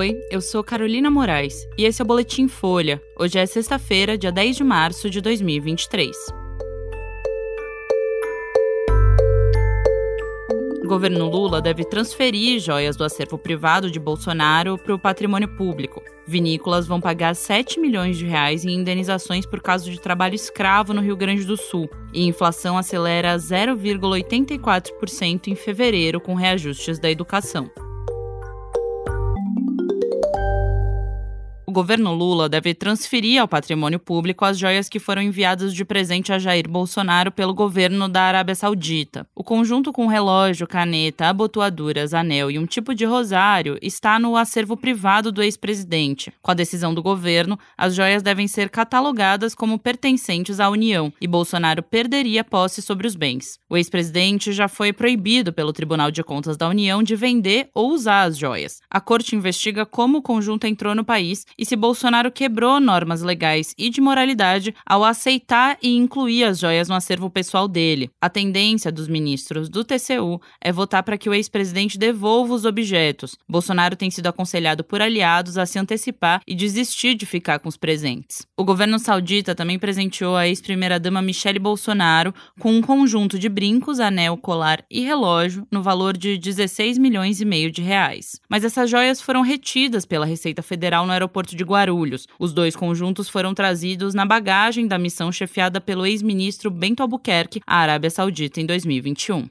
Oi, eu sou Carolina Moraes e esse é o Boletim Folha. Hoje é sexta-feira, dia 10 de março de 2023. O governo Lula deve transferir joias do acervo privado de Bolsonaro para o patrimônio público. Vinícolas vão pagar 7 milhões de reais em indenizações por causa de trabalho escravo no Rio Grande do Sul. E inflação acelera 0,84% em fevereiro com reajustes da educação. O governo Lula deve transferir ao patrimônio público as joias que foram enviadas de presente a Jair Bolsonaro pelo governo da Arábia Saudita. O conjunto com relógio, caneta, abotoaduras, anel e um tipo de rosário está no acervo privado do ex-presidente. Com a decisão do governo, as joias devem ser catalogadas como pertencentes à União e Bolsonaro perderia posse sobre os bens. O ex-presidente já foi proibido pelo Tribunal de Contas da União de vender ou usar as joias. A corte investiga como o conjunto entrou no país e se Bolsonaro quebrou normas legais e de moralidade ao aceitar e incluir as joias no acervo pessoal dele. A tendência dos ministros do TCU é votar para que o ex-presidente devolva os objetos. Bolsonaro tem sido aconselhado por aliados a se antecipar e desistir de ficar com os presentes. O governo saudita também presenteou a ex-primeira-dama Michele Bolsonaro com um conjunto de brincos, anel, colar e relógio no valor de 16 milhões e meio de reais. Mas essas joias foram retidas pela Receita Federal no aeroporto aeroporto de Guarulhos. Os dois conjuntos foram trazidos na bagagem da missão chefiada pelo ex-ministro Bento Albuquerque à Arábia Saudita em 2021.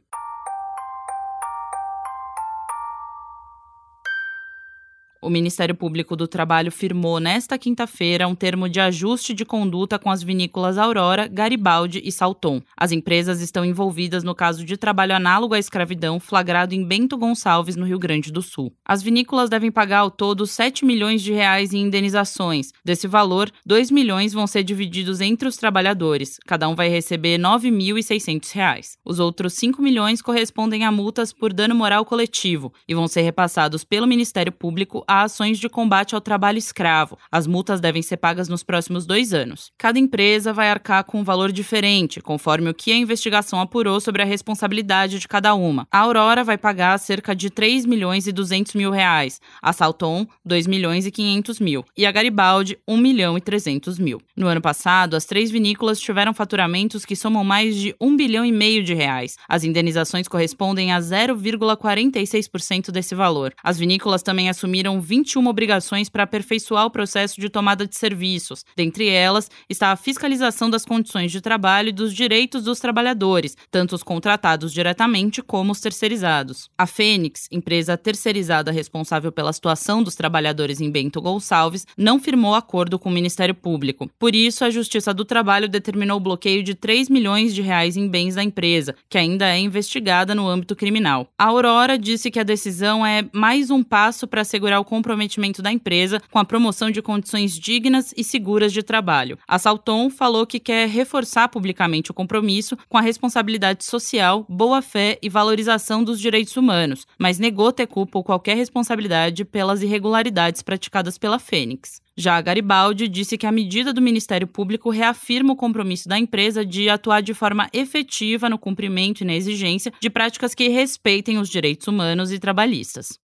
O Ministério Público do Trabalho firmou nesta quinta-feira um termo de ajuste de conduta com as vinícolas Aurora, Garibaldi e Salton. As empresas estão envolvidas no caso de trabalho análogo à escravidão flagrado em Bento Gonçalves, no Rio Grande do Sul. As vinícolas devem pagar ao todo 7 milhões de reais em indenizações. Desse valor, 2 milhões vão ser divididos entre os trabalhadores. Cada um vai receber 9.600 reais. Os outros 5 milhões correspondem a multas por dano moral coletivo e vão ser repassados pelo Ministério Público a ações de combate ao trabalho escravo. As multas devem ser pagas nos próximos dois anos. Cada empresa vai arcar com um valor diferente, conforme o que a investigação apurou sobre a responsabilidade de cada uma. A Aurora vai pagar cerca de 3 milhões e 200 mil reais, a Salton 2 milhões e 500 mil e a Garibaldi 1 milhão e 300 mil. No ano passado, as três vinícolas tiveram faturamentos que somam mais de 1 bilhão e meio de reais. As indenizações correspondem a 0,46% desse valor. As vinícolas também assumiram 21 obrigações para aperfeiçoar o processo de tomada de serviços. Dentre elas está a fiscalização das condições de trabalho e dos direitos dos trabalhadores, tanto os contratados diretamente como os terceirizados. A Fênix, empresa terceirizada responsável pela situação dos trabalhadores em Bento Gonçalves, não firmou acordo com o Ministério Público. Por isso, a Justiça do Trabalho determinou o bloqueio de 3 milhões de reais em bens da empresa, que ainda é investigada no âmbito criminal. A Aurora disse que a decisão é mais um passo para assegurar o comprometimento da empresa com a promoção de condições dignas e seguras de trabalho. A Salton falou que quer reforçar publicamente o compromisso com a responsabilidade social, boa-fé e valorização dos direitos humanos, mas negou ter culpa ou qualquer responsabilidade pelas irregularidades praticadas pela Fênix. Já Garibaldi disse que a medida do Ministério Público reafirma o compromisso da empresa de atuar de forma efetiva no cumprimento e na exigência de práticas que respeitem os direitos humanos e trabalhistas.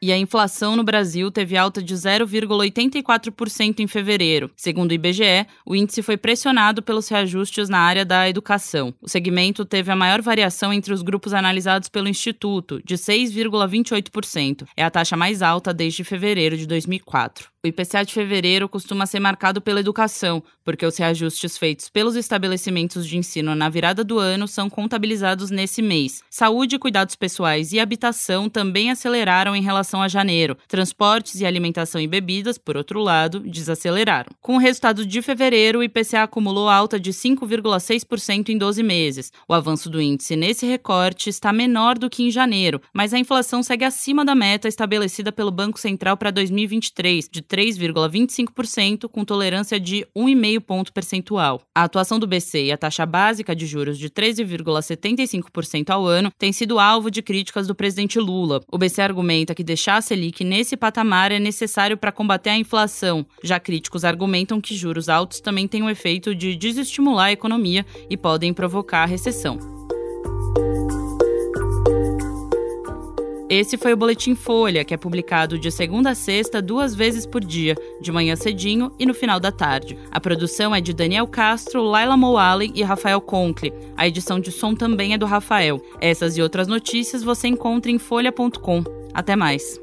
E a inflação no Brasil teve alta de 0,84% em fevereiro. Segundo o IBGE, o índice foi pressionado pelos reajustes na área da educação. O segmento teve a maior variação entre os grupos analisados pelo Instituto, de 6,28%. É a taxa mais alta desde fevereiro de 2004. O IPCA de fevereiro costuma ser marcado pela educação, porque os reajustes feitos pelos estabelecimentos de ensino na virada do ano são contabilizados nesse mês. Saúde, cuidados pessoais e habitação também aceleraram em relação a janeiro. Transportes e alimentação e bebidas, por outro lado, desaceleraram. Com o resultado de fevereiro, o IPCA acumulou alta de 5,6% em 12 meses. O avanço do índice nesse recorte está menor do que em janeiro, mas a inflação segue acima da meta estabelecida pelo Banco Central para 2023, de 3,25%, com tolerância de 1,5 ponto percentual. A atuação do BC e a taxa básica de juros de 13,75% ao ano tem sido alvo de críticas do presidente Lula. O BC argumenta que deixar a Selic nesse patamar é necessário para combater a inflação. Já críticos argumentam que juros altos também têm o efeito de desestimular a economia e podem provocar a recessão. Esse foi o Boletim Folha, que é publicado de segunda a sexta, duas vezes por dia, de manhã cedinho e no final da tarde. A produção é de Daniel Castro, Laila Moalen e Rafael Conkle. A edição de som também é do Rafael. Essas e outras notícias você encontra em folha.com. Até mais.